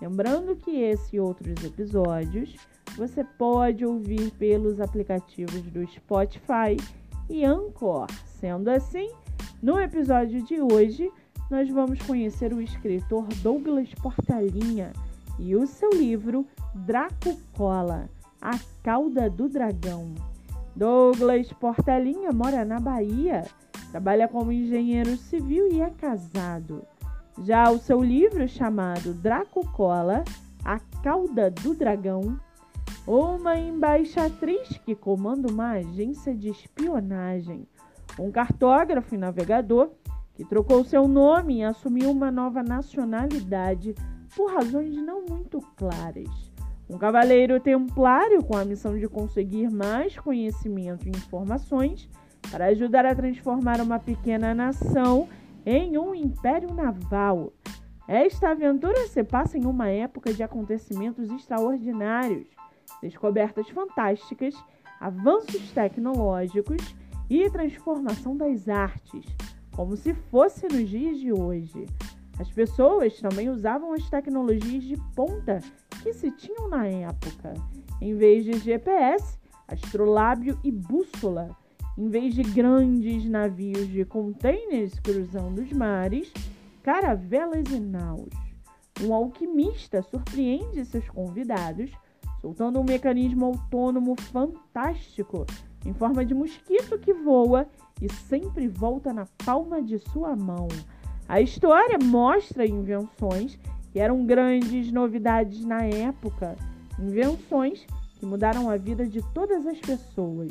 Lembrando que esse e outros episódios você pode ouvir pelos aplicativos do Spotify e Anchor. Sendo assim, no episódio de hoje, nós vamos conhecer o escritor Douglas Portalinha e o seu livro Draco Cola, A Cauda do Dragão. Douglas Portalinha mora na Bahia, trabalha como engenheiro civil e é casado. Já o seu livro chamado Draco Cola, A Cauda do Dragão, uma embaixatriz que comanda uma agência de espionagem, um cartógrafo e navegador que trocou seu nome e assumiu uma nova nacionalidade por razões não muito claras. Um cavaleiro templário com a missão de conseguir mais conhecimento e informações para ajudar a transformar uma pequena nação em um império naval. Esta aventura se passa em uma época de acontecimentos extraordinários, descobertas fantásticas, avanços tecnológicos e transformação das artes, como se fosse nos dias de hoje. As pessoas também usavam as tecnologias de ponta que se tinham na época. Em vez de GPS, astrolábio e bússola, em vez de grandes navios de contêineres cruzando os mares, caravelas e naus. Um alquimista surpreende seus convidados soltando um mecanismo autônomo fantástico em forma de mosquito que voa e sempre volta na palma de sua mão. A história mostra invenções que eram grandes novidades na época, invenções que mudaram a vida de todas as pessoas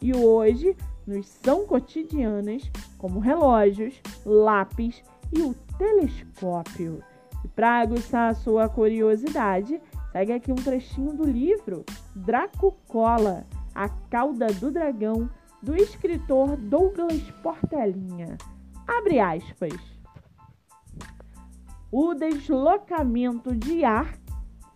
e hoje nos são cotidianas, como relógios, lápis e o telescópio. E para aguçar a sua curiosidade, segue aqui um trechinho do livro Draco Cola, A Cauda do Dragão, do escritor Douglas Portelinha. Abre aspas. O deslocamento de ar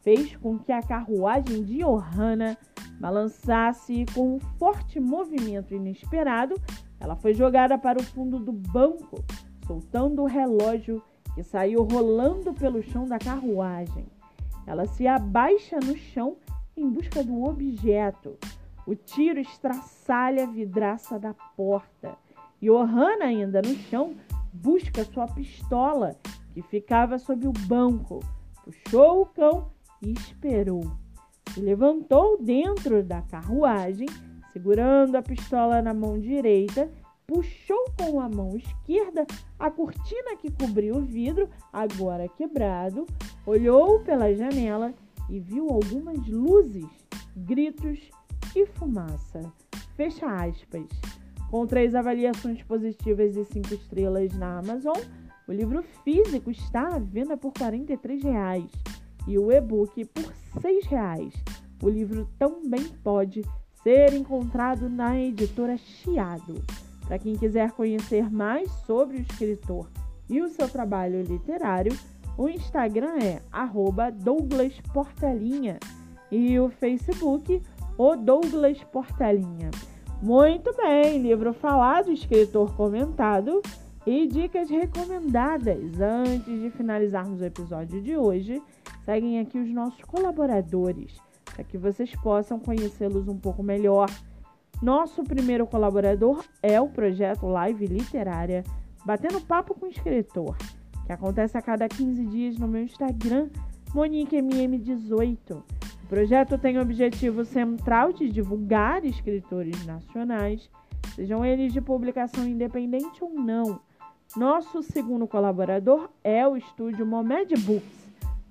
fez com que a carruagem de Johanna balançasse e, com um forte movimento inesperado, ela foi jogada para o fundo do banco, soltando o relógio que saiu rolando pelo chão da carruagem. Ela se abaixa no chão em busca do objeto. O tiro estraçalha a vidraça da porta. E Ohana, ainda no chão, busca sua pistola, que ficava sob o banco. Puxou o cão e esperou. Se levantou dentro da carruagem, segurando a pistola na mão direita, puxou com a mão esquerda a cortina que cobria o vidro, agora quebrado, olhou pela janela e viu algumas luzes, gritos e fumaça. Fecha aspas. Com três avaliações positivas e cinco estrelas na Amazon, o livro físico está à venda por R$ 43,00 e o e-book por R$ 6,00. O livro também pode ser encontrado na editora Chiado. Para quem quiser conhecer mais sobre o escritor e o seu trabalho literário, o Instagram é @douglasportelinha e o Facebook o Douglas Portelinha. Muito bem, livro falado, escritor comentado e dicas recomendadas. Antes de finalizarmos o episódio de hoje, seguem aqui os nossos colaboradores para que vocês possam conhecê-los um pouco melhor. Nosso primeiro colaborador é o projeto Live Literária Batendo Papo com o Escritor, que acontece a cada 15 dias no meu Instagram, MoniqueMM18. O projeto tem o objetivo central de divulgar escritores nacionais, sejam eles de publicação independente ou não. Nosso segundo colaborador é o estúdio Momed Books,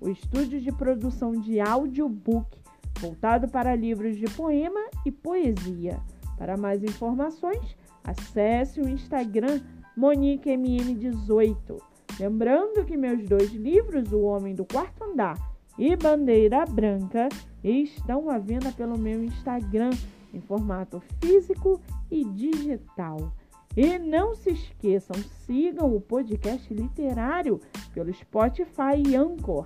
o estúdio de produção de audiobook voltado para livros de poema e poesia. Para mais informações, acesse o Instagram MoniqueMM18. Lembrando que meus dois livros, O Homem do Quarto Andar e Bandeira Branca, estão à venda pelo meu Instagram em formato físico e digital. E não se esqueçam, sigam o podcast literário pelo Spotify e Anchor